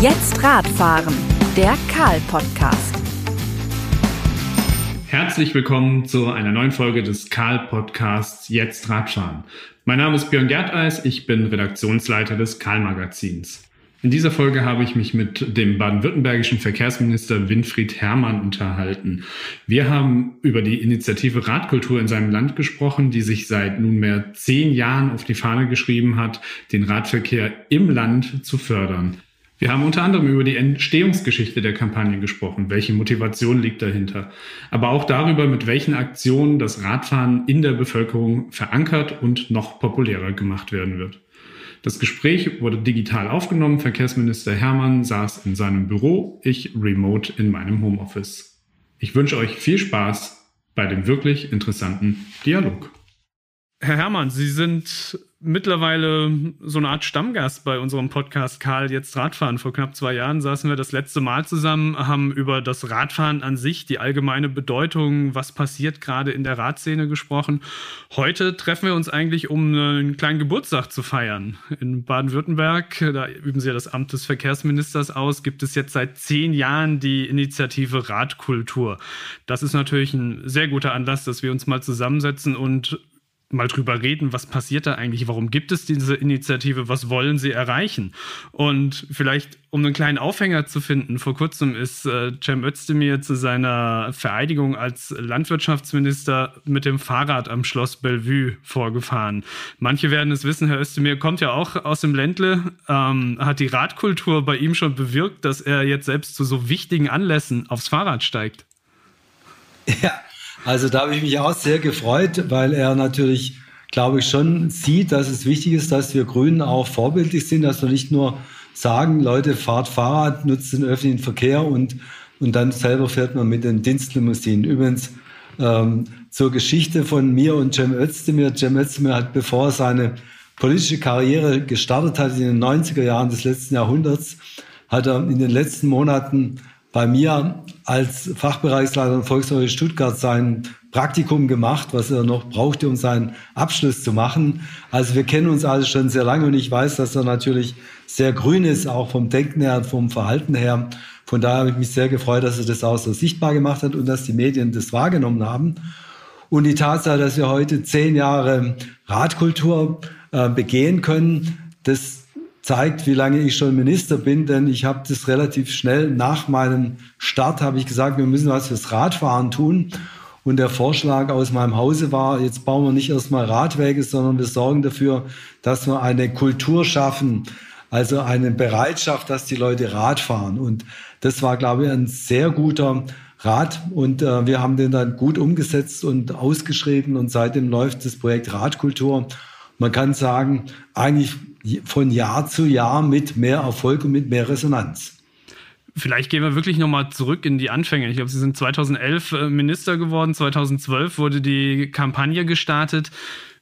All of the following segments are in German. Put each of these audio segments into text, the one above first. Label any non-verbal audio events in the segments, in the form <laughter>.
Jetzt Radfahren, der Karl-Podcast. Herzlich willkommen zu einer neuen Folge des Karl-Podcasts Jetzt Radfahren. Mein Name ist Björn Gerteis, ich bin Redaktionsleiter des Karl-Magazins. In dieser Folge habe ich mich mit dem baden-württembergischen Verkehrsminister Winfried Herrmann unterhalten. Wir haben über die Initiative Radkultur in seinem Land gesprochen, die sich seit nunmehr zehn Jahren auf die Fahne geschrieben hat, den Radverkehr im Land zu fördern. Wir haben unter anderem über die Entstehungsgeschichte der Kampagne gesprochen, welche Motivation liegt dahinter, aber auch darüber, mit welchen Aktionen das Radfahren in der Bevölkerung verankert und noch populärer gemacht werden wird. Das Gespräch wurde digital aufgenommen. Verkehrsminister Hermann saß in seinem Büro, ich remote in meinem Homeoffice. Ich wünsche euch viel Spaß bei dem wirklich interessanten Dialog. Herr Hermann, Sie sind mittlerweile so eine Art Stammgast bei unserem Podcast Karl jetzt Radfahren. Vor knapp zwei Jahren saßen wir das letzte Mal zusammen, haben über das Radfahren an sich, die allgemeine Bedeutung, was passiert gerade in der Radszene gesprochen. Heute treffen wir uns eigentlich, um einen kleinen Geburtstag zu feiern. In Baden-Württemberg, da üben Sie ja das Amt des Verkehrsministers aus, gibt es jetzt seit zehn Jahren die Initiative Radkultur. Das ist natürlich ein sehr guter Anlass, dass wir uns mal zusammensetzen und mal drüber reden, was passiert da eigentlich, warum gibt es diese Initiative, was wollen sie erreichen? Und vielleicht, um einen kleinen Aufhänger zu finden, vor kurzem ist äh, Cem Özdemir zu seiner Vereidigung als Landwirtschaftsminister mit dem Fahrrad am Schloss Bellevue vorgefahren. Manche werden es wissen, Herr Özdemir kommt ja auch aus dem Ländle, ähm, hat die Radkultur bei ihm schon bewirkt, dass er jetzt selbst zu so wichtigen Anlässen aufs Fahrrad steigt. Ja, also da habe ich mich auch sehr gefreut, weil er natürlich, glaube ich, schon sieht, dass es wichtig ist, dass wir Grünen auch vorbildlich sind, dass wir nicht nur sagen, Leute, fahrt Fahrrad, nutzt den öffentlichen Verkehr und, und dann selber fährt man mit den Dienstlimousinen. Übrigens, ähm, zur Geschichte von mir und Cem Özdemir. Cem Özdemir hat, bevor er seine politische Karriere gestartet hat in den 90er Jahren des letzten Jahrhunderts, hat er in den letzten Monaten bei mir als Fachbereichsleiter in Volkswagen Stuttgart sein Praktikum gemacht, was er noch brauchte, um seinen Abschluss zu machen. Also wir kennen uns also schon sehr lange und ich weiß, dass er natürlich sehr grün ist, auch vom Denken her, vom Verhalten her. Von daher habe ich mich sehr gefreut, dass er das auch so sichtbar gemacht hat und dass die Medien das wahrgenommen haben. Und die Tatsache, dass wir heute zehn Jahre Radkultur äh, begehen können, das zeigt, wie lange ich schon Minister bin, denn ich habe das relativ schnell nach meinem Start, habe ich gesagt, wir müssen was fürs Radfahren tun. Und der Vorschlag aus meinem Hause war, jetzt bauen wir nicht erstmal Radwege, sondern wir sorgen dafür, dass wir eine Kultur schaffen, also eine Bereitschaft, dass die Leute Rad fahren. Und das war, glaube ich, ein sehr guter Rat. Und äh, wir haben den dann gut umgesetzt und ausgeschrieben. Und seitdem läuft das Projekt Radkultur. Man kann sagen, eigentlich von Jahr zu Jahr mit mehr Erfolg und mit mehr Resonanz. Vielleicht gehen wir wirklich nochmal zurück in die Anfänge. Ich glaube, Sie sind 2011 äh, Minister geworden, 2012 wurde die Kampagne gestartet.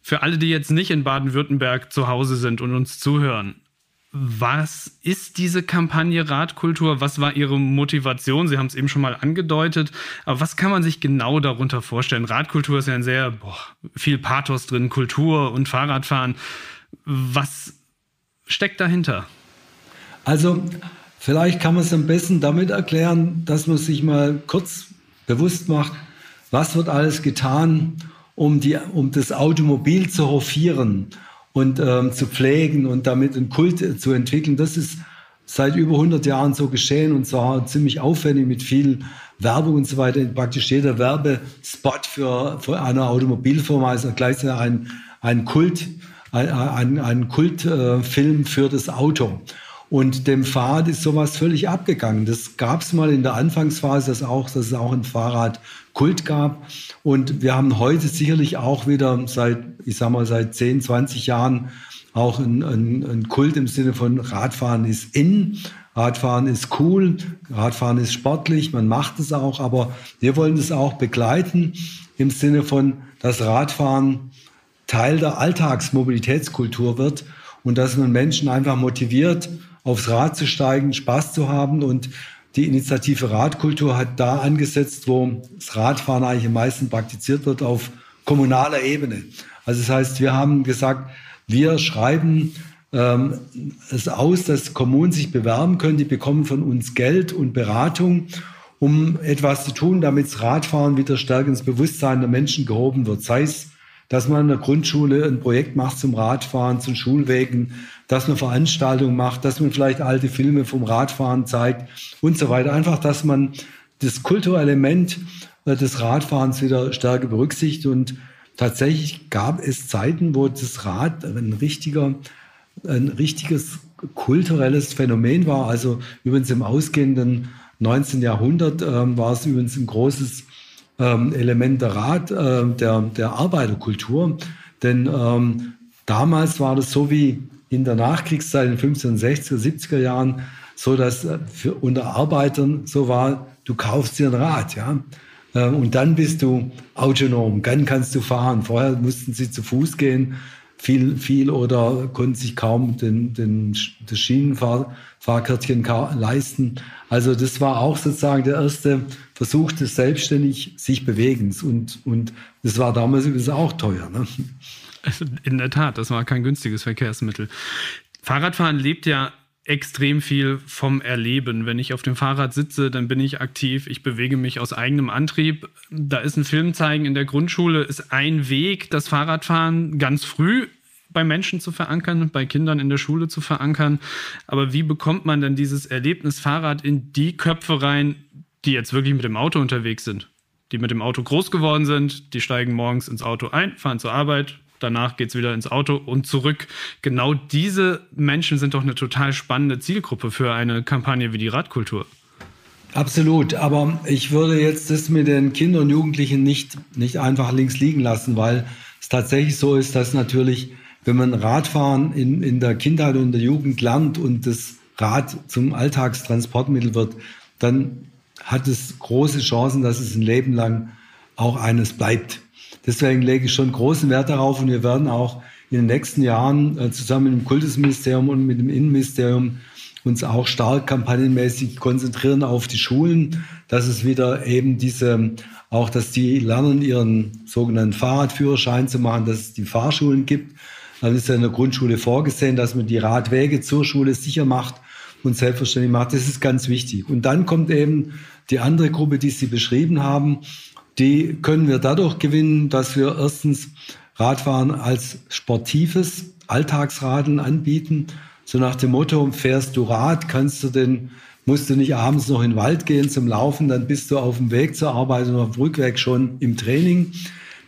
Für alle, die jetzt nicht in Baden-Württemberg zu Hause sind und uns zuhören, was ist diese Kampagne Radkultur? Was war Ihre Motivation? Sie haben es eben schon mal angedeutet. Aber was kann man sich genau darunter vorstellen? Radkultur ist ja ein sehr boah, viel Pathos drin, Kultur und Fahrradfahren. Was steckt dahinter? Also, vielleicht kann man es am besten damit erklären, dass man sich mal kurz bewusst macht, was wird alles getan, um, die, um das Automobil zu hofieren und ähm, zu pflegen und damit einen Kult zu entwickeln. Das ist seit über 100 Jahren so geschehen und zwar ziemlich aufwendig mit viel Werbung und so weiter. Praktisch jeder Werbespot für, für eine Automobilfirma ist gleichzeitig ein, ein Kult ein, ein Kultfilm für das Auto. Und dem Fahrrad ist sowas völlig abgegangen. Das gab es mal in der Anfangsphase, dass, auch, dass es auch ein Fahrradkult gab. Und wir haben heute sicherlich auch wieder seit, ich sag mal, seit 10, 20 Jahren auch ein, ein, ein Kult im Sinne von Radfahren ist in, Radfahren ist cool, Radfahren ist sportlich, man macht es auch, aber wir wollen es auch begleiten im Sinne von, dass Radfahren Teil der Alltagsmobilitätskultur wird und dass man Menschen einfach motiviert, aufs Rad zu steigen, Spaß zu haben. Und die Initiative Radkultur hat da angesetzt, wo das Radfahren eigentlich am meisten praktiziert wird, auf kommunaler Ebene. Also das heißt, wir haben gesagt, wir schreiben ähm, es aus, dass Kommunen sich bewerben können. Die bekommen von uns Geld und Beratung, um etwas zu tun, damit das Radfahren wieder stärker ins Bewusstsein der Menschen gehoben wird. Sei es, dass man in der Grundschule ein Projekt macht zum Radfahren, zu Schulwegen, dass man Veranstaltungen macht, dass man vielleicht alte Filme vom Radfahren zeigt und so weiter. Einfach, dass man das kulturelle Element äh, des Radfahrens wieder stärker berücksichtigt und tatsächlich gab es Zeiten, wo das Rad ein richtiger, ein richtiges kulturelles Phänomen war. Also übrigens im ausgehenden 19. Jahrhundert ähm, war es übrigens ein großes ähm, Element der Rad, äh, der, der Arbeiterkultur. Denn ähm, damals war das so wie in der Nachkriegszeit in den 15 60er, 70er Jahren, so dass äh, für unter Arbeitern so war, du kaufst dir ein Rad, ja. Ähm, und dann bist du autonom, dann kannst du fahren. Vorher mussten sie zu Fuß gehen, viel, viel oder konnten sich kaum den, den, das Schienenfahrkärtchen leisten. Also das war auch sozusagen der erste Versuch des selbstständig sich Bewegens. Und, und das war damals übrigens auch teuer. Ne? In der Tat, das war kein günstiges Verkehrsmittel. Fahrradfahren lebt ja extrem viel vom Erleben. Wenn ich auf dem Fahrrad sitze, dann bin ich aktiv, ich bewege mich aus eigenem Antrieb. Da ist ein Film zeigen in der Grundschule, ist ein Weg, das Fahrradfahren ganz früh bei Menschen zu verankern, bei Kindern in der Schule zu verankern. Aber wie bekommt man denn dieses Erlebnis Fahrrad in die Köpfe rein, die jetzt wirklich mit dem Auto unterwegs sind? Die mit dem Auto groß geworden sind, die steigen morgens ins Auto ein, fahren zur Arbeit, danach geht es wieder ins Auto und zurück. Genau diese Menschen sind doch eine total spannende Zielgruppe für eine Kampagne wie die Radkultur. Absolut, aber ich würde jetzt das mit den Kindern und Jugendlichen nicht, nicht einfach links liegen lassen, weil es tatsächlich so ist, dass natürlich, wenn man Radfahren in, in der Kindheit und in der Jugend lernt und das Rad zum Alltagstransportmittel wird, dann hat es große Chancen, dass es ein Leben lang auch eines bleibt. Deswegen lege ich schon großen Wert darauf und wir werden auch in den nächsten Jahren äh, zusammen mit dem Kultusministerium und mit dem Innenministerium uns auch stark kampagnenmäßig konzentrieren auf die Schulen, dass es wieder eben diese, auch dass die lernen, ihren sogenannten Fahrradführerschein zu machen, dass es die Fahrschulen gibt. Dann ist ja in der Grundschule vorgesehen, dass man die Radwege zur Schule sicher macht und selbstverständlich macht. Das ist ganz wichtig. Und dann kommt eben die andere Gruppe, die Sie beschrieben haben, die können wir dadurch gewinnen, dass wir erstens Radfahren als sportives Alltagsradeln anbieten. So nach dem Motto, fährst du Rad, kannst du denn, musst du nicht abends noch in den Wald gehen zum Laufen, dann bist du auf dem Weg zur Arbeit und auf dem Rückweg schon im Training.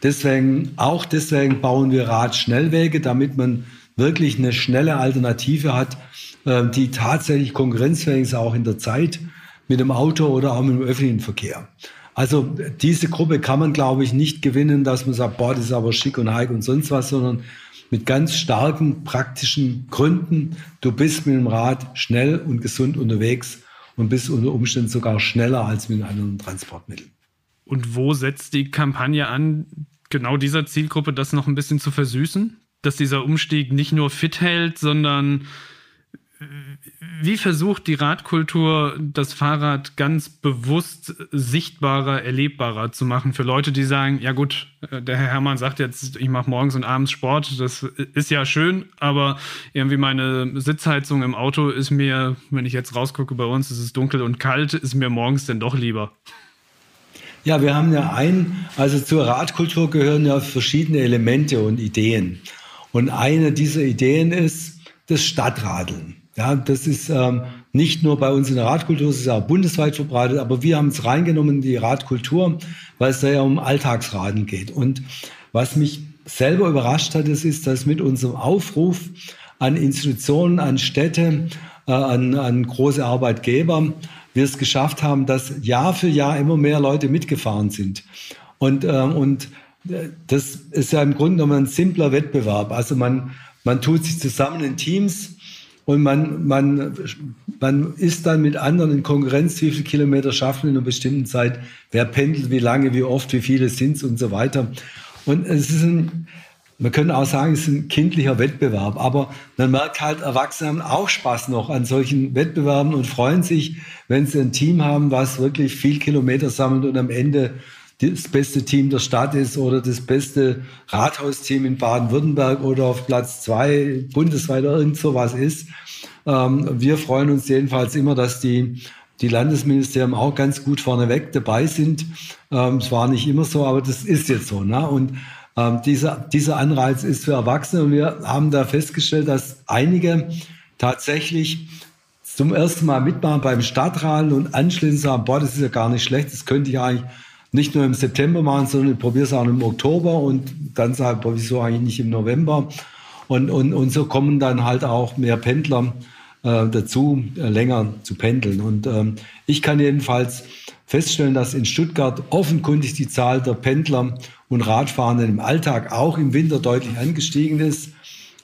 Deswegen, auch deswegen bauen wir Radschnellwege, damit man wirklich eine schnelle Alternative hat, äh, die tatsächlich konkurrenzfähig ist, auch in der Zeit mit dem Auto oder auch mit dem öffentlichen Verkehr. Also diese Gruppe kann man, glaube ich, nicht gewinnen, dass man sagt, boah, das ist aber schick und heik und sonst was, sondern mit ganz starken praktischen Gründen. Du bist mit dem Rad schnell und gesund unterwegs und bist unter Umständen sogar schneller als mit anderen Transportmittel. Und wo setzt die Kampagne an, genau dieser Zielgruppe das noch ein bisschen zu versüßen? Dass dieser Umstieg nicht nur fit hält, sondern wie versucht die Radkultur das Fahrrad ganz bewusst sichtbarer, erlebbarer zu machen für Leute, die sagen, ja gut, äh, der Herr Hermann sagt jetzt, ich mache morgens und abends Sport, das ist ja schön, aber irgendwie meine Sitzheizung im Auto ist mir, wenn ich jetzt rausgucke bei uns, ist es dunkel und kalt, ist mir morgens denn doch lieber. Ja, wir haben ja ein, also zur Radkultur gehören ja verschiedene Elemente und Ideen. Und eine dieser Ideen ist das Stadtradeln. Ja, das ist ähm, nicht nur bei uns in der Radkultur, es ist auch bundesweit verbreitet, aber wir haben es reingenommen in die Radkultur, weil es da ja um Alltagsraden geht. Und was mich selber überrascht hat, ist, ist dass mit unserem Aufruf an Institutionen, an Städte, äh, an, an große Arbeitgeber, wir es geschafft haben, dass Jahr für Jahr immer mehr Leute mitgefahren sind. Und, äh, und das ist ja im Grunde genommen ein simpler Wettbewerb. Also man, man tut sich zusammen in Teams, und man, man, man ist dann mit anderen in Konkurrenz, wie viele Kilometer schaffen in einer bestimmten Zeit, wer pendelt, wie lange, wie oft, wie viele sind es und so weiter. Und es ist ein, man könnte auch sagen, es ist ein kindlicher Wettbewerb, aber man merkt halt, Erwachsene haben auch Spaß noch an solchen Wettbewerben und freuen sich, wenn sie ein Team haben, was wirklich viel Kilometer sammelt und am Ende das beste Team der Stadt ist oder das beste Rathausteam in Baden-Württemberg oder auf Platz zwei bundesweit oder irgend sowas ist. Ähm, wir freuen uns jedenfalls immer, dass die, die Landesministerien auch ganz gut vorneweg dabei sind. Ähm, es war nicht immer so, aber das ist jetzt so. Ne? Und ähm, dieser, dieser Anreiz ist für Erwachsene und wir haben da festgestellt, dass einige tatsächlich zum ersten Mal mitmachen beim Stadtradeln und anschließend sagen, boah, das ist ja gar nicht schlecht, das könnte ich eigentlich nicht nur im September machen, sondern ich probiere es auch im Oktober und dann sage ich, wieso eigentlich nicht im November. Und, und, und so kommen dann halt auch mehr Pendler äh, dazu, äh, länger zu pendeln. Und ähm, ich kann jedenfalls feststellen, dass in Stuttgart offenkundig die Zahl der Pendler und Radfahrenden im Alltag auch im Winter deutlich angestiegen ist.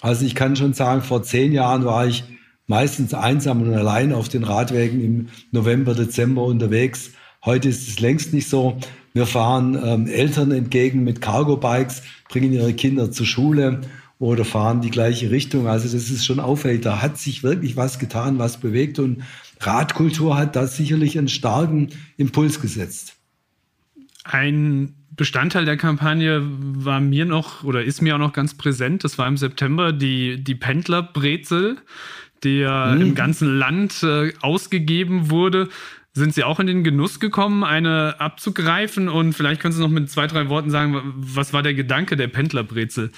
Also ich kann schon sagen, vor zehn Jahren war ich meistens einsam und allein auf den Radwegen im November, Dezember unterwegs. Heute ist es längst nicht so. Wir fahren ähm, Eltern entgegen mit Cargo-Bikes, bringen ihre Kinder zur Schule oder fahren die gleiche Richtung. Also das ist schon auffällig. Da hat sich wirklich was getan, was bewegt. Und Radkultur hat da sicherlich einen starken Impuls gesetzt. Ein Bestandteil der Kampagne war mir noch oder ist mir auch noch ganz präsent. Das war im September die, die Pendlerbrezel, die ja mhm. im ganzen Land äh, ausgegeben wurde. Sind Sie auch in den Genuss gekommen, eine abzugreifen? Und vielleicht können Sie noch mit zwei, drei Worten sagen, was war der Gedanke der Pendlerbrezel?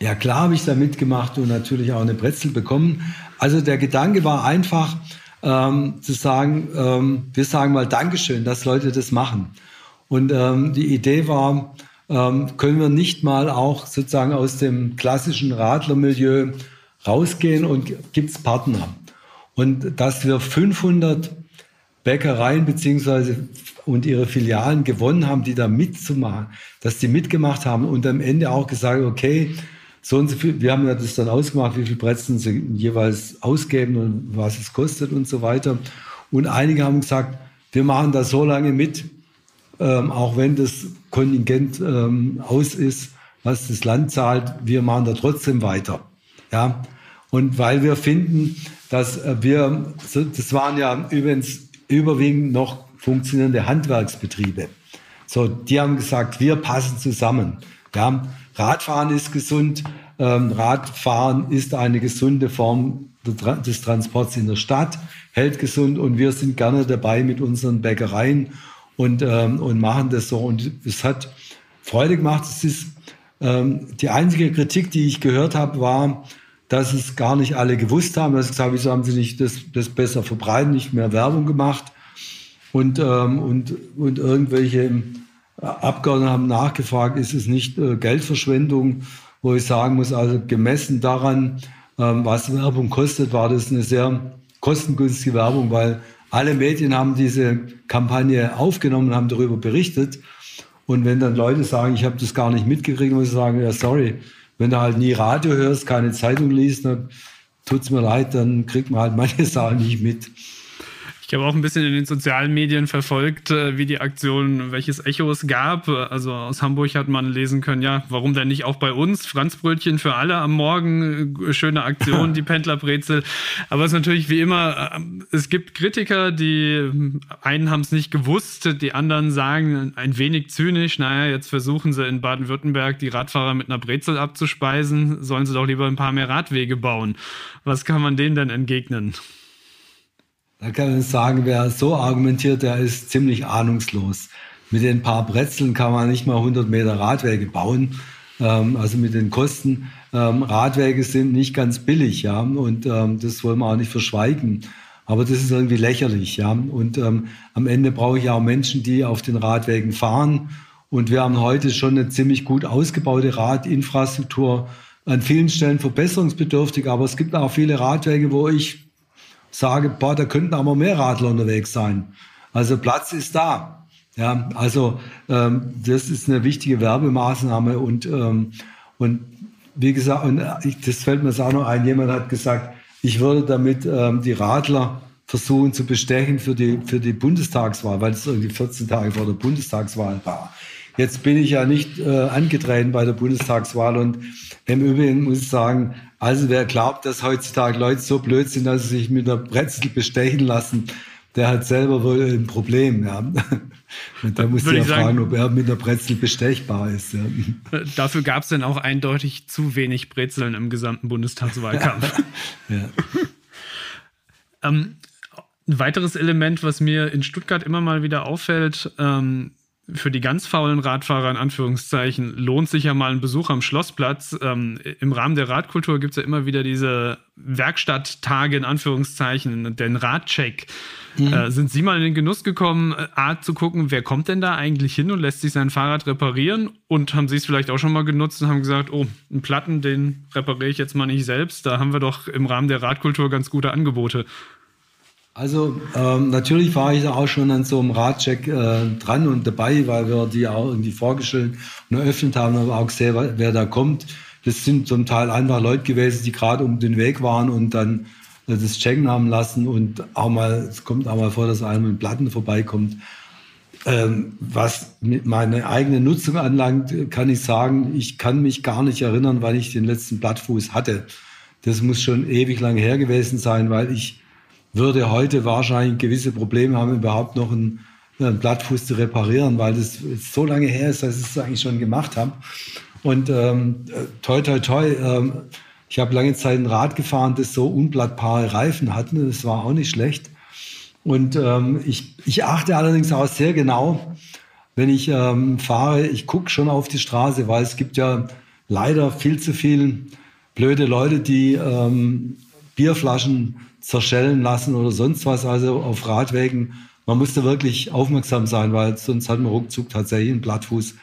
Ja, klar habe ich da mitgemacht und natürlich auch eine Brezel bekommen. Also der Gedanke war einfach ähm, zu sagen, ähm, wir sagen mal Dankeschön, dass Leute das machen. Und ähm, die Idee war, ähm, können wir nicht mal auch sozusagen aus dem klassischen Radlermilieu rausgehen und gibt es Partner. Und dass wir 500 Bäckereien beziehungsweise und ihre Filialen gewonnen haben, die da mitzumachen, dass die mitgemacht haben und am Ende auch gesagt, okay, so und so viel, wir haben ja das dann ausgemacht, wie viel Brezen sie jeweils ausgeben und was es kostet und so weiter. Und einige haben gesagt, wir machen das so lange mit, ähm, auch wenn das Kontingent ähm, aus ist, was das Land zahlt, wir machen da trotzdem weiter. Ja, und weil wir finden, dass äh, wir, das waren ja übrigens überwiegend noch funktionierende Handwerksbetriebe. So, die haben gesagt, wir passen zusammen. Ja, Radfahren ist gesund. Ähm, Radfahren ist eine gesunde Form des Transports in der Stadt, hält gesund und wir sind gerne dabei mit unseren Bäckereien und, ähm, und machen das so. Und es hat Freude gemacht. Es ist ähm, die einzige Kritik, die ich gehört habe, war, dass es gar nicht alle gewusst haben. Ich gesagt wieso haben sie nicht das, das besser verbreiten, nicht mehr Werbung gemacht? Und, ähm, und, und irgendwelche Abgeordnete haben nachgefragt, ist es nicht äh, Geldverschwendung, wo ich sagen muss, also gemessen daran, ähm, was Werbung kostet, war das eine sehr kostengünstige Werbung, weil alle Medien haben diese Kampagne aufgenommen und haben darüber berichtet. Und wenn dann Leute sagen, ich habe das gar nicht mitgekriegt, muss ich sagen, ja, sorry, wenn du halt nie Radio hörst, keine Zeitung liest, dann tut's mir leid, dann kriegt man halt manche Sachen nicht mit. Ich habe auch ein bisschen in den sozialen Medien verfolgt, äh, wie die Aktion, welches Echo es gab. Also aus Hamburg hat man lesen können, ja, warum denn nicht auch bei uns? Franzbrötchen für alle am Morgen, äh, schöne Aktion, <laughs> die Pendlerbrezel. Aber es ist natürlich wie immer, äh, es gibt Kritiker, die einen haben es nicht gewusst, die anderen sagen ein wenig zynisch, naja, jetzt versuchen sie in Baden-Württemberg die Radfahrer mit einer Brezel abzuspeisen, sollen sie doch lieber ein paar mehr Radwege bauen. Was kann man denen denn entgegnen? Da kann man sagen, wer so argumentiert, der ist ziemlich ahnungslos. Mit den paar Brezeln kann man nicht mal 100 Meter Radwege bauen. Ähm, also mit den Kosten. Ähm, Radwege sind nicht ganz billig, ja, und ähm, das wollen wir auch nicht verschweigen. Aber das ist irgendwie lächerlich, ja. Und am Ende brauche ich auch Menschen, die auf den Radwegen fahren. Und wir haben heute schon eine ziemlich gut ausgebaute Radinfrastruktur, an vielen Stellen verbesserungsbedürftig, aber es gibt auch viele Radwege, wo ich sage, boah, da könnten aber mehr Radler unterwegs sein. Also Platz ist da. Ja, also ähm, das ist eine wichtige Werbemaßnahme und ähm, und wie gesagt, und ich, das fällt mir jetzt auch noch ein. Jemand hat gesagt, ich würde damit ähm, die Radler versuchen zu bestechen für die für die Bundestagswahl, weil es irgendwie 14 Tage vor der Bundestagswahl war. Jetzt bin ich ja nicht äh, angetreten bei der Bundestagswahl und im Übrigen muss ich sagen, also wer glaubt, dass heutzutage Leute so blöd sind, dass sie sich mit einer Brezel bestechen lassen, der hat selber wohl ein Problem. Ja. <laughs> Und da muss ich ja fragen, ob er mit der Brezel bestechbar ist. Ja. Dafür gab es dann auch eindeutig zu wenig Brezeln im gesamten Bundestagswahlkampf. <laughs> ja. ähm, ein weiteres Element, was mir in Stuttgart immer mal wieder auffällt, ähm, für die ganz faulen Radfahrer in Anführungszeichen lohnt sich ja mal ein Besuch am Schlossplatz. Ähm, Im Rahmen der Radkultur gibt es ja immer wieder diese Werkstatttage in Anführungszeichen, den Radcheck. Mhm. Äh, sind Sie mal in den Genuss gekommen, äh, A zu gucken, wer kommt denn da eigentlich hin und lässt sich sein Fahrrad reparieren? Und haben Sie es vielleicht auch schon mal genutzt und haben gesagt, oh, einen Platten, den repariere ich jetzt mal nicht selbst. Da haben wir doch im Rahmen der Radkultur ganz gute Angebote. Also ähm, natürlich war ich da auch schon an so einem Radcheck äh, dran und dabei, weil wir die auch irgendwie vorgestellt und eröffnet haben, aber auch gesehen, wer da kommt. Das sind zum Teil einfach Leute gewesen, die gerade um den Weg waren und dann äh, das checken haben lassen und auch mal, es kommt auch mal vor, dass einer mit Platten vorbeikommt. Ähm, was meine eigene Nutzung anlangt, kann ich sagen, ich kann mich gar nicht erinnern, wann ich den letzten Plattfuß hatte. Das muss schon ewig lang her gewesen sein, weil ich würde heute wahrscheinlich gewisse Probleme haben, überhaupt noch einen, einen Blattfuß zu reparieren, weil das so lange her ist, dass ich es eigentlich schon gemacht habe. Und ähm, toi, toi, toi, ähm, ich habe lange Zeit ein Rad gefahren, das so unblattbare Reifen hatte. Das war auch nicht schlecht. Und ähm, ich, ich achte allerdings auch sehr genau, wenn ich ähm, fahre, ich gucke schon auf die Straße, weil es gibt ja leider viel zu viele blöde Leute, die ähm, Bierflaschen zerschellen lassen oder sonst was, also auf Radwegen. Man muss da wirklich aufmerksam sein, weil sonst hat man ruckzuck tatsächlich einen Blattfuß.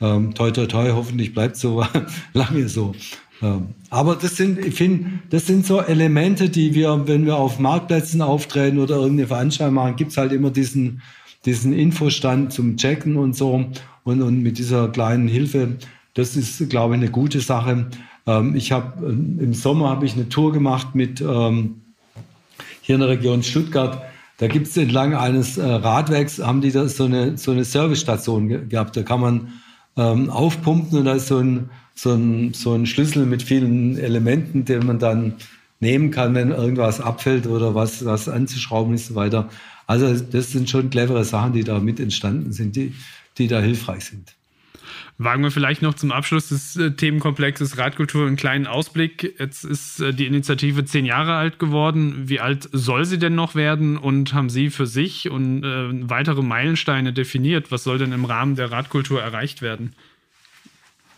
Ähm, toi, toi, toi, hoffentlich bleibt so <laughs> lange so. Ähm, aber das sind, ich finde, das sind so Elemente, die wir, wenn wir auf Marktplätzen auftreten oder irgendeine Veranstaltung machen, gibt's halt immer diesen, diesen Infostand zum Checken und so. Und, und mit dieser kleinen Hilfe, das ist, glaube ich, eine gute Sache. Ähm, ich habe ähm, im Sommer habe ich eine Tour gemacht mit ähm, hier in der Region Stuttgart, da gibt es entlang eines äh, Radwegs, haben die da so eine, so eine Servicestation ge gehabt. Da kann man ähm, aufpumpen und da ist so ein, so, ein, so ein Schlüssel mit vielen Elementen, den man dann nehmen kann, wenn irgendwas abfällt oder was, was anzuschrauben ist und so weiter. Also das sind schon clevere Sachen, die da mit entstanden sind, die, die da hilfreich sind. Wagen wir vielleicht noch zum Abschluss des äh, Themenkomplexes Radkultur einen kleinen Ausblick. Jetzt ist äh, die Initiative zehn Jahre alt geworden. Wie alt soll sie denn noch werden? Und haben Sie für sich und äh, weitere Meilensteine definiert? Was soll denn im Rahmen der Radkultur erreicht werden?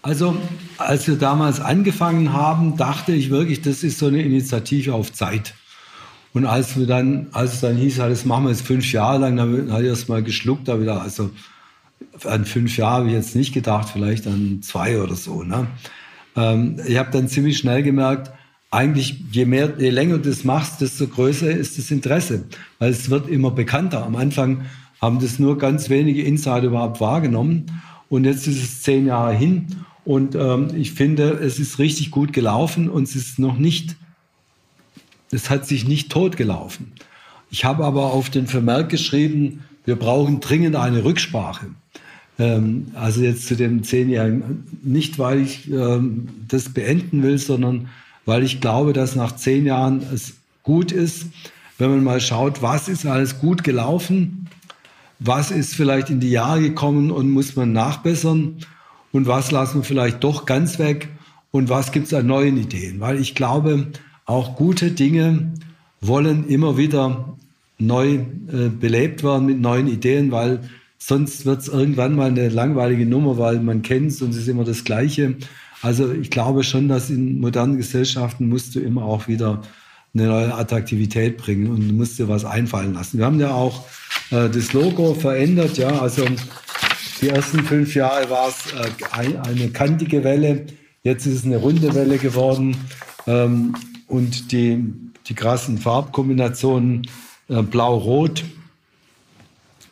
Also, als wir damals angefangen haben, dachte ich wirklich, das ist so eine Initiative auf Zeit. Und als wir dann, als es dann hieß, das machen wir jetzt fünf Jahre lang, dann habe ich erst mal geschluckt, da wieder, also an fünf Jahre habe ich jetzt nicht gedacht, vielleicht an zwei oder so. Ne? Ähm, ich habe dann ziemlich schnell gemerkt, eigentlich je mehr, je länger du das machst, desto größer ist das Interesse, weil es wird immer bekannter. Am Anfang haben das nur ganz wenige Insider überhaupt wahrgenommen und jetzt ist es zehn Jahre hin und ähm, ich finde, es ist richtig gut gelaufen und es ist noch nicht, es hat sich nicht totgelaufen. Ich habe aber auf den Vermerk geschrieben, wir brauchen dringend eine Rücksprache. Ähm, also jetzt zu dem Zehnjährigen, nicht weil ich ähm, das beenden will, sondern weil ich glaube, dass nach zehn Jahren es gut ist, wenn man mal schaut, was ist alles gut gelaufen, was ist vielleicht in die Jahre gekommen und muss man nachbessern und was lassen wir vielleicht doch ganz weg und was gibt es an neuen Ideen. Weil ich glaube, auch gute Dinge wollen immer wieder neu äh, belebt werden mit neuen Ideen, weil Sonst wird es irgendwann mal eine langweilige Nummer, weil man kennt es und es ist immer das Gleiche. Also ich glaube schon, dass in modernen Gesellschaften musst du immer auch wieder eine neue Attraktivität bringen und musst dir was einfallen lassen. Wir haben ja auch äh, das Logo verändert, ja, also die ersten fünf Jahre war es äh, eine kantige Welle, jetzt ist es eine runde Welle geworden ähm, und die, die krassen Farbkombinationen äh, blau-rot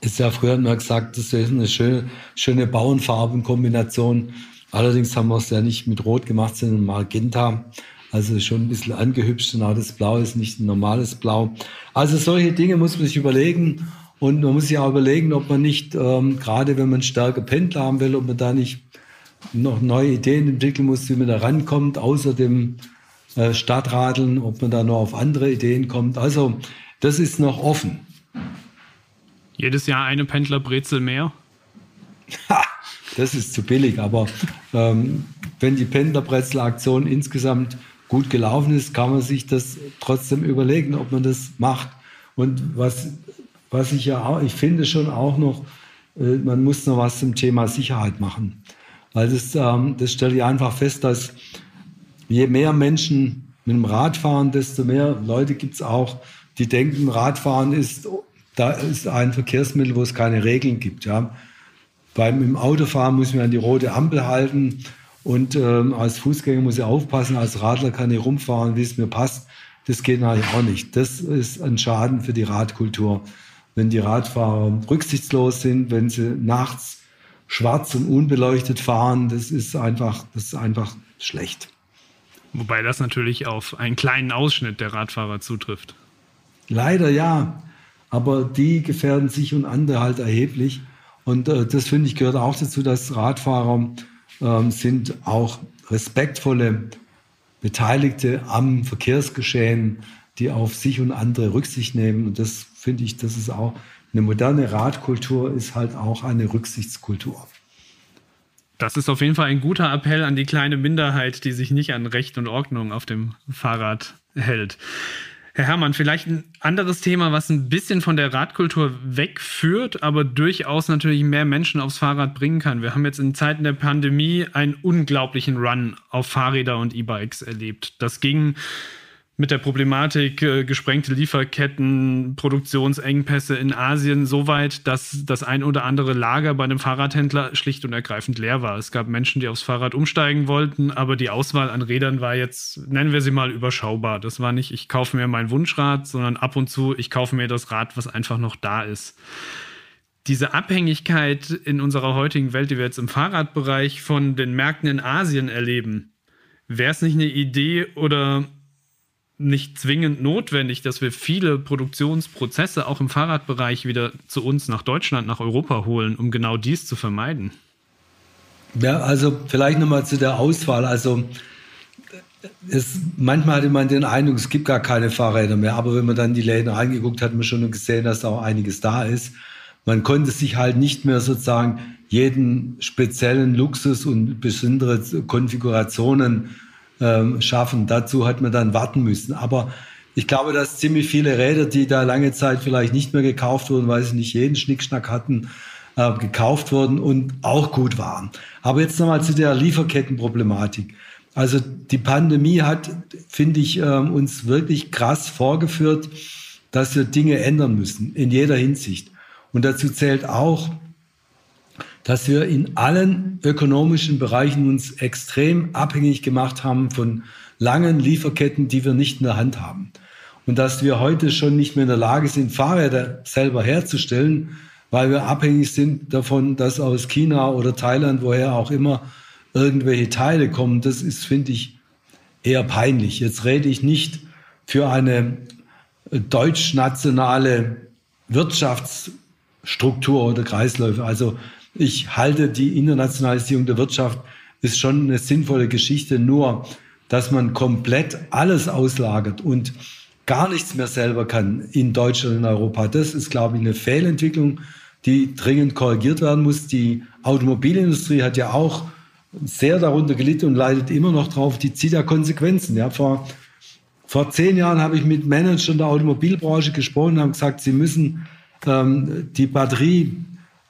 ist ja früher immer gesagt, das ist eine schöne, schöne Bauernfarbenkombination. Allerdings haben wir es ja nicht mit Rot gemacht, sondern Magenta. Also schon ein bisschen angehübscht und auch das Blau ist nicht ein normales Blau. Also solche Dinge muss man sich überlegen. Und man muss sich auch überlegen, ob man nicht, ähm, gerade wenn man stärker Pendler haben will, ob man da nicht noch neue Ideen entwickeln muss, wie man da rankommt, außer dem äh, Stadtradeln, ob man da noch auf andere Ideen kommt. Also das ist noch offen. Jedes Jahr eine Pendlerbrezel mehr? Das ist zu billig, aber ähm, wenn die Pendlerbrezel-Aktion insgesamt gut gelaufen ist, kann man sich das trotzdem überlegen, ob man das macht. Und was, was ich ja auch, ich finde schon auch noch, äh, man muss noch was zum Thema Sicherheit machen. Weil das, ähm, das stelle ich einfach fest, dass je mehr Menschen mit dem Rad fahren, desto mehr Leute gibt es auch, die denken, Radfahren ist, da ist ein Verkehrsmittel, wo es keine Regeln gibt. Ja. Beim Autofahren muss man an die rote Ampel halten und ähm, als Fußgänger muss ich aufpassen, als Radler kann ich rumfahren, wie es mir passt. Das geht natürlich auch nicht. Das ist ein Schaden für die Radkultur. Wenn die Radfahrer rücksichtslos sind, wenn sie nachts schwarz und unbeleuchtet fahren, das ist einfach, das ist einfach schlecht. Wobei das natürlich auf einen kleinen Ausschnitt der Radfahrer zutrifft. Leider ja, aber die gefährden sich und andere halt erheblich. Und äh, das finde ich gehört auch dazu, dass Radfahrer äh, sind auch respektvolle Beteiligte am Verkehrsgeschehen, die auf sich und andere Rücksicht nehmen. Und das finde ich, das ist auch eine moderne Radkultur, ist halt auch eine Rücksichtskultur. Das ist auf jeden Fall ein guter Appell an die kleine Minderheit, die sich nicht an Recht und Ordnung auf dem Fahrrad hält. Herr Herrmann, vielleicht ein anderes Thema, was ein bisschen von der Radkultur wegführt, aber durchaus natürlich mehr Menschen aufs Fahrrad bringen kann. Wir haben jetzt in Zeiten der Pandemie einen unglaublichen Run auf Fahrräder und E-Bikes erlebt. Das ging mit der Problematik äh, gesprengte Lieferketten, Produktionsengpässe in Asien so weit, dass das ein oder andere Lager bei einem Fahrradhändler schlicht und ergreifend leer war. Es gab Menschen, die aufs Fahrrad umsteigen wollten, aber die Auswahl an Rädern war jetzt, nennen wir sie mal, überschaubar. Das war nicht, ich kaufe mir mein Wunschrad, sondern ab und zu, ich kaufe mir das Rad, was einfach noch da ist. Diese Abhängigkeit in unserer heutigen Welt, die wir jetzt im Fahrradbereich von den Märkten in Asien erleben, wäre es nicht eine Idee oder nicht zwingend notwendig, dass wir viele Produktionsprozesse auch im Fahrradbereich wieder zu uns nach Deutschland, nach Europa holen, um genau dies zu vermeiden? Ja, also vielleicht nochmal zu der Auswahl. Also es, manchmal hatte man den Eindruck, es gibt gar keine Fahrräder mehr, aber wenn man dann die Läden reingeguckt hat, hat man schon gesehen, dass da auch einiges da ist. Man konnte sich halt nicht mehr sozusagen jeden speziellen Luxus und besondere Konfigurationen ähm, schaffen. Dazu hat man dann warten müssen. Aber ich glaube, dass ziemlich viele Räder, die da lange Zeit vielleicht nicht mehr gekauft wurden, weil sie nicht jeden Schnickschnack hatten, äh, gekauft wurden und auch gut waren. Aber jetzt nochmal zu der Lieferkettenproblematik. Also die Pandemie hat, finde ich, äh, uns wirklich krass vorgeführt, dass wir Dinge ändern müssen in jeder Hinsicht. Und dazu zählt auch, dass wir in allen ökonomischen Bereichen uns extrem abhängig gemacht haben von langen Lieferketten, die wir nicht in der Hand haben. Und dass wir heute schon nicht mehr in der Lage sind, Fahrräder selber herzustellen, weil wir abhängig sind davon, dass aus China oder Thailand, woher auch immer, irgendwelche Teile kommen. Das ist, finde ich, eher peinlich. Jetzt rede ich nicht für eine deutsch-nationale Wirtschaftsstruktur oder Kreisläufe. Also ich halte die Internationalisierung der Wirtschaft ist schon eine sinnvolle Geschichte, nur dass man komplett alles auslagert und gar nichts mehr selber kann in Deutschland und in Europa. Das ist, glaube ich, eine Fehlentwicklung, die dringend korrigiert werden muss. Die Automobilindustrie hat ja auch sehr darunter gelitten und leidet immer noch drauf. Die zieht ja Konsequenzen. Ja, vor, vor zehn Jahren habe ich mit Managern der Automobilbranche gesprochen und haben gesagt, sie müssen ähm, die Batterie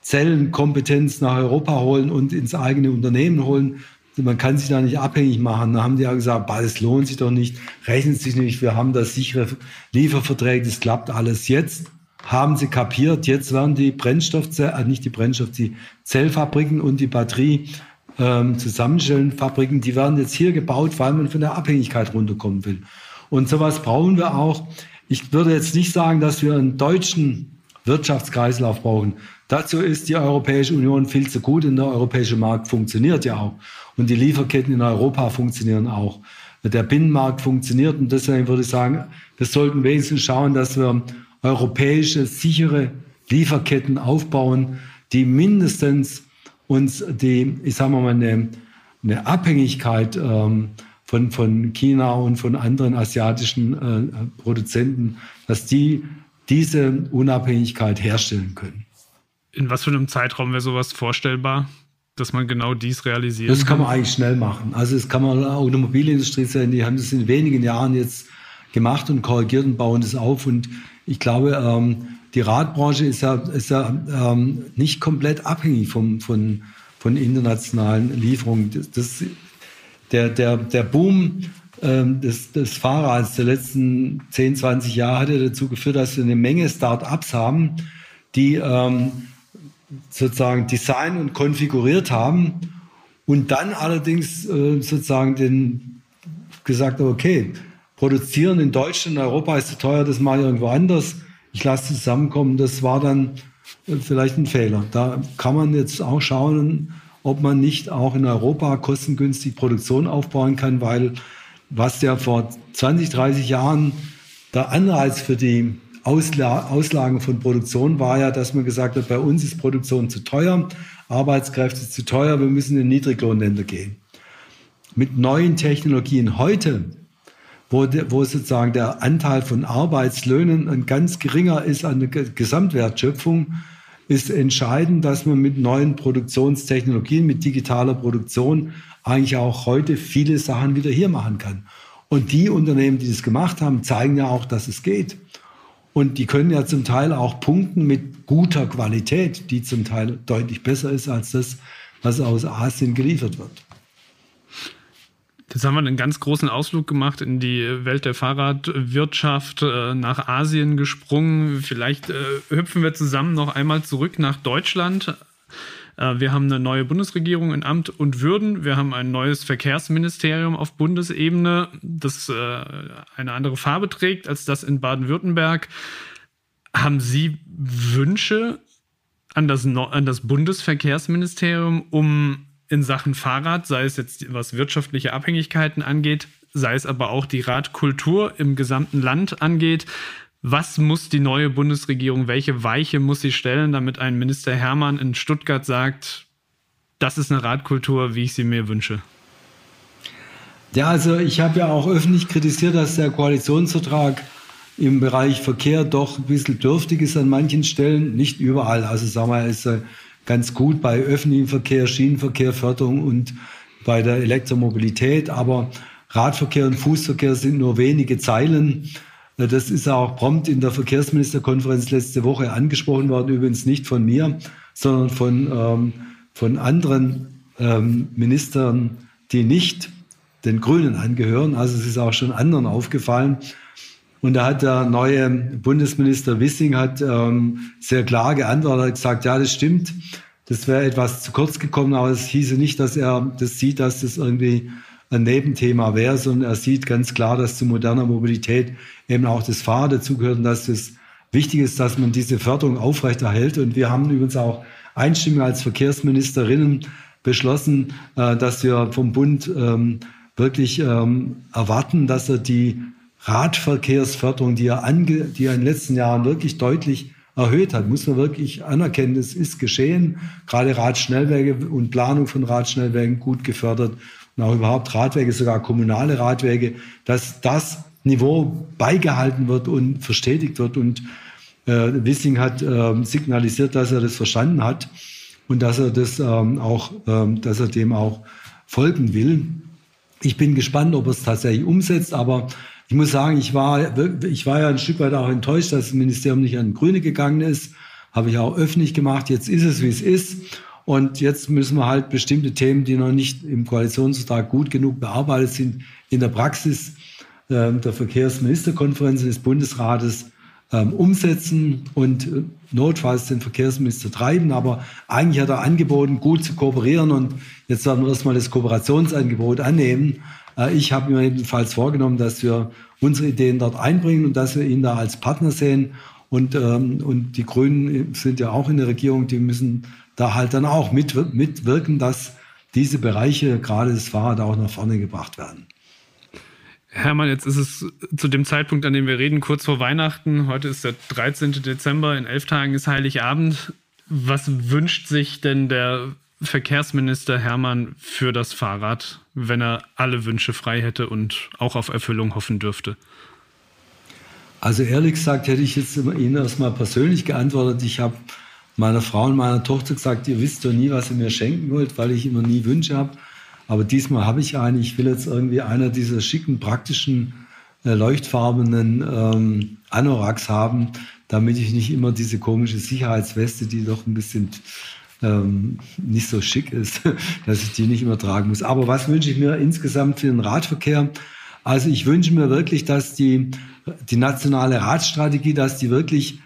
Zellenkompetenz nach Europa holen und ins eigene Unternehmen holen. Man kann sich da nicht abhängig machen. Da haben die ja gesagt, das lohnt sich doch nicht, rechnet sich nicht, wir haben da sichere Lieferverträge, das klappt alles. Jetzt haben sie kapiert, jetzt werden die Brennstoffzellen, äh, nicht die Brennstoff, die Zellfabriken und die Batterie ähm, Zusammenstellenfabriken, die werden jetzt hier gebaut, weil man von der Abhängigkeit runterkommen will. Und sowas brauchen wir auch. Ich würde jetzt nicht sagen, dass wir einen deutschen Wirtschaftskreislauf brauchen, Dazu ist die Europäische Union viel zu gut und der europäische Markt funktioniert ja auch. Und die Lieferketten in Europa funktionieren auch. Der Binnenmarkt funktioniert und deswegen würde ich sagen, wir sollten wenigstens schauen, dass wir europäische sichere Lieferketten aufbauen, die mindestens uns die, ich sage mal, eine, eine Abhängigkeit ähm, von, von China und von anderen asiatischen äh, Produzenten, dass die diese Unabhängigkeit herstellen können. In was für einem Zeitraum wäre sowas vorstellbar, dass man genau dies realisiert? Das kann man eigentlich schnell machen. Also das kann man Automobilindustrie sein, die haben das in wenigen Jahren jetzt gemacht und korrigiert und bauen das auf. Und ich glaube, ähm, die Radbranche ist ja, ist ja ähm, nicht komplett abhängig vom, von, von internationalen Lieferungen. Das, das, der, der, der Boom ähm, des, des Fahrrads der letzten 10, 20 Jahre hat ja dazu geführt, dass wir eine Menge Start-ups haben, die ähm, sozusagen design und konfiguriert haben und dann allerdings äh, sozusagen den gesagt okay, produzieren in Deutschland, in Europa ist zu teuer, das mache ich irgendwo anders. Ich lasse zusammenkommen. Das war dann äh, vielleicht ein Fehler. Da kann man jetzt auch schauen, ob man nicht auch in Europa kostengünstig Produktion aufbauen kann, weil was ja vor 20, 30 Jahren der Anreiz für die Ausla Auslagen von Produktion war ja, dass man gesagt hat, bei uns ist Produktion zu teuer, Arbeitskräfte zu teuer, wir müssen in Niedriglohnländer gehen. Mit neuen Technologien heute, wo, wo sozusagen der Anteil von Arbeitslöhnen ein ganz geringer ist an der Gesamtwertschöpfung, ist entscheidend, dass man mit neuen Produktionstechnologien, mit digitaler Produktion eigentlich auch heute viele Sachen wieder hier machen kann. Und die Unternehmen, die das gemacht haben, zeigen ja auch, dass es geht. Und die können ja zum Teil auch punkten mit guter Qualität, die zum Teil deutlich besser ist als das, was aus Asien geliefert wird. Jetzt haben wir einen ganz großen Ausflug gemacht in die Welt der Fahrradwirtschaft, äh, nach Asien gesprungen. Vielleicht äh, hüpfen wir zusammen noch einmal zurück nach Deutschland. Äh, wir haben eine neue Bundesregierung in Amt und Würden. Wir haben ein neues Verkehrsministerium auf Bundesebene, das äh, eine andere Farbe trägt als das in Baden-Württemberg. Haben Sie Wünsche an das, an das Bundesverkehrsministerium, um in Sachen Fahrrad, sei es jetzt was wirtschaftliche Abhängigkeiten angeht, sei es aber auch die Radkultur im gesamten Land angeht, was muss die neue Bundesregierung, welche Weiche muss sie stellen, damit ein Minister Hermann in Stuttgart sagt, das ist eine Radkultur, wie ich sie mir wünsche? Ja, also ich habe ja auch öffentlich kritisiert, dass der Koalitionsvertrag im Bereich Verkehr doch ein bisschen dürftig ist an manchen Stellen, nicht überall. Also sagen wir, ist ganz gut bei öffentlichem Verkehr, Schienenverkehr, Förderung und bei der Elektromobilität, aber Radverkehr und Fußverkehr sind nur wenige Zeilen. Das ist auch prompt in der Verkehrsministerkonferenz letzte Woche angesprochen worden, übrigens nicht von mir, sondern von, ähm, von anderen ähm, Ministern, die nicht den Grünen angehören. Also es ist auch schon anderen aufgefallen. Und da hat der neue Bundesminister Wissing hat ähm, sehr klar geantwortet, hat gesagt, ja, das stimmt, das wäre etwas zu kurz gekommen, aber es hieße nicht, dass er das sieht, dass das irgendwie ein Nebenthema wäre, sondern er sieht ganz klar, dass zu moderner Mobilität eben auch das Fahrrad dazugehört und dass es wichtig ist, dass man diese Förderung aufrechterhält. Und wir haben übrigens auch einstimmig als Verkehrsministerinnen beschlossen, äh, dass wir vom Bund ähm, wirklich ähm, erwarten, dass er die Radverkehrsförderung, die er, ange, die er in den letzten Jahren wirklich deutlich erhöht hat, muss man wirklich anerkennen, es ist geschehen. Gerade Radschnellwege und Planung von Radschnellwegen gut gefördert und auch überhaupt Radwege, sogar kommunale Radwege, dass das Niveau beigehalten wird und verstetigt wird. Und äh, Wissing hat äh, signalisiert, dass er das verstanden hat und dass er das ähm, auch, ähm, dass er dem auch folgen will. Ich bin gespannt, ob er es tatsächlich umsetzt, aber ich muss sagen, ich war, ich war ja ein Stück weit auch enttäuscht, dass das Ministerium nicht an Grüne gegangen ist. Habe ich auch öffentlich gemacht. Jetzt ist es, wie es ist. Und jetzt müssen wir halt bestimmte Themen, die noch nicht im Koalitionsvertrag gut genug bearbeitet sind, in der Praxis äh, der Verkehrsministerkonferenz des Bundesrates ähm, umsetzen und äh, notfalls den Verkehrsminister treiben. Aber eigentlich hat er angeboten, gut zu kooperieren und jetzt werden wir erstmal das Kooperationsangebot annehmen. Äh, ich habe mir jedenfalls vorgenommen, dass wir unsere Ideen dort einbringen und dass wir ihn da als Partner sehen. Und, ähm, und die Grünen sind ja auch in der Regierung, die müssen da halt dann auch mit, mitwirken, dass diese Bereiche, gerade das Fahrrad, auch nach vorne gebracht werden. Hermann, jetzt ist es zu dem Zeitpunkt, an dem wir reden, kurz vor Weihnachten. Heute ist der 13. Dezember, in elf Tagen ist Heiligabend. Was wünscht sich denn der Verkehrsminister Hermann für das Fahrrad, wenn er alle Wünsche frei hätte und auch auf Erfüllung hoffen dürfte? Also ehrlich gesagt hätte ich jetzt Ihnen erstmal persönlich geantwortet. Ich habe meiner Frau und meiner Tochter gesagt, ihr wisst doch nie, was ihr mir schenken wollt, weil ich immer nie Wünsche habe. Aber diesmal habe ich einen. Ich will jetzt irgendwie einer dieser schicken, praktischen, äh, leuchtfarbenen ähm, Anoraks haben, damit ich nicht immer diese komische Sicherheitsweste, die doch ein bisschen ähm, nicht so schick ist, <laughs> dass ich die nicht immer tragen muss. Aber was wünsche ich mir insgesamt für den Radverkehr? Also ich wünsche mir wirklich, dass die, die nationale Radstrategie, dass die wirklich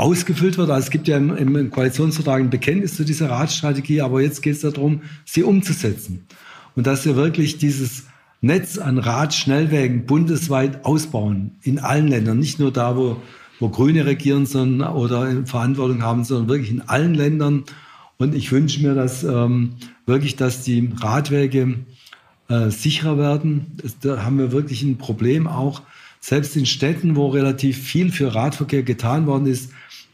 ausgefüllt wird. Also es gibt ja im, im Koalitionsvertrag ein Bekenntnis zu dieser Radstrategie, aber jetzt geht es darum, sie umzusetzen. Und dass wir wirklich dieses Netz an Radschnellwegen bundesweit ausbauen, in allen Ländern, nicht nur da, wo, wo Grüne regieren sondern, oder Verantwortung haben, sondern wirklich in allen Ländern. Und ich wünsche mir, dass ähm, wirklich, dass die Radwege äh, sicherer werden. Da haben wir wirklich ein Problem auch. Selbst in Städten, wo relativ viel für Radverkehr getan worden ist,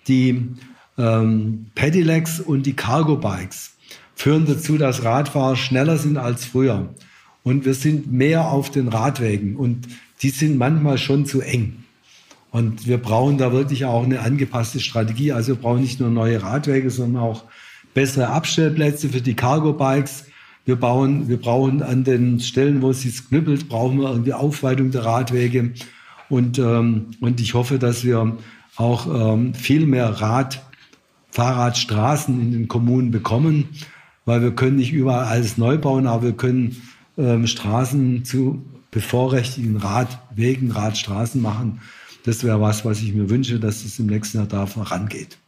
die ähm, Pedelecs und die Cargo Bikes führen dazu, dass Radfahrer schneller sind als früher. Und wir sind mehr auf den Radwegen und die sind manchmal schon zu eng. Und wir brauchen da wirklich auch eine angepasste Strategie. Also wir brauchen nicht nur neue Radwege, sondern auch bessere Abstellplätze für die Cargo Bikes. Wir, bauen, wir brauchen an den Stellen, wo es sich knüppelt, brauchen wir irgendwie Aufweitung der Radwege. Und, ähm, und ich hoffe, dass wir auch ähm, viel mehr Rad, Fahrradstraßen in den Kommunen bekommen, weil wir können nicht überall alles neu bauen, aber wir können ähm, Straßen zu bevorrechtigten Radwegen, Radstraßen machen. Das wäre was, was ich mir wünsche, dass es im nächsten Jahr da vorangeht.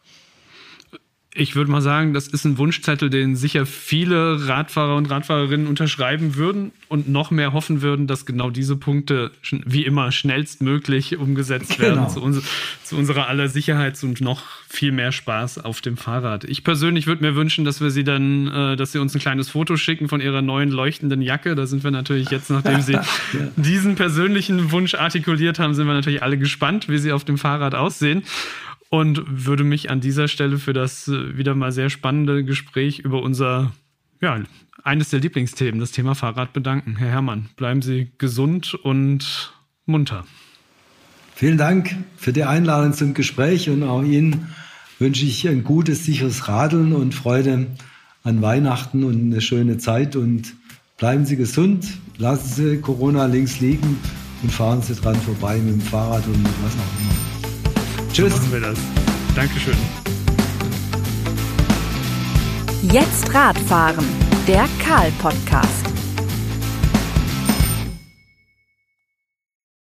Ich würde mal sagen, das ist ein Wunschzettel, den sicher viele Radfahrer und Radfahrerinnen unterschreiben würden und noch mehr hoffen würden, dass genau diese Punkte wie immer schnellstmöglich umgesetzt werden genau. zu, uns, zu, unserer aller Sicherheit und noch viel mehr Spaß auf dem Fahrrad. Ich persönlich würde mir wünschen, dass wir sie dann, äh, dass sie uns ein kleines Foto schicken von ihrer neuen leuchtenden Jacke. Da sind wir natürlich jetzt, nachdem sie <laughs> ja. diesen persönlichen Wunsch artikuliert haben, sind wir natürlich alle gespannt, wie sie auf dem Fahrrad aussehen und würde mich an dieser Stelle für das äh, wieder mal sehr spannende Gespräch über unser, ja, eines der Lieblingsthemen, das Thema Fahrrad bedanken. Herr Herrmann, bleiben Sie gesund und munter. Vielen Dank für die Einladung zum Gespräch und auch Ihnen wünsche ich ein gutes, sicheres Radeln und Freude an Weihnachten und eine schöne Zeit und bleiben Sie gesund, lassen Sie Corona links liegen und fahren Sie dran vorbei mit dem Fahrrad und was auch immer. Tschüss. Machen wir das. Dankeschön. Jetzt Radfahren, der Karl-Podcast.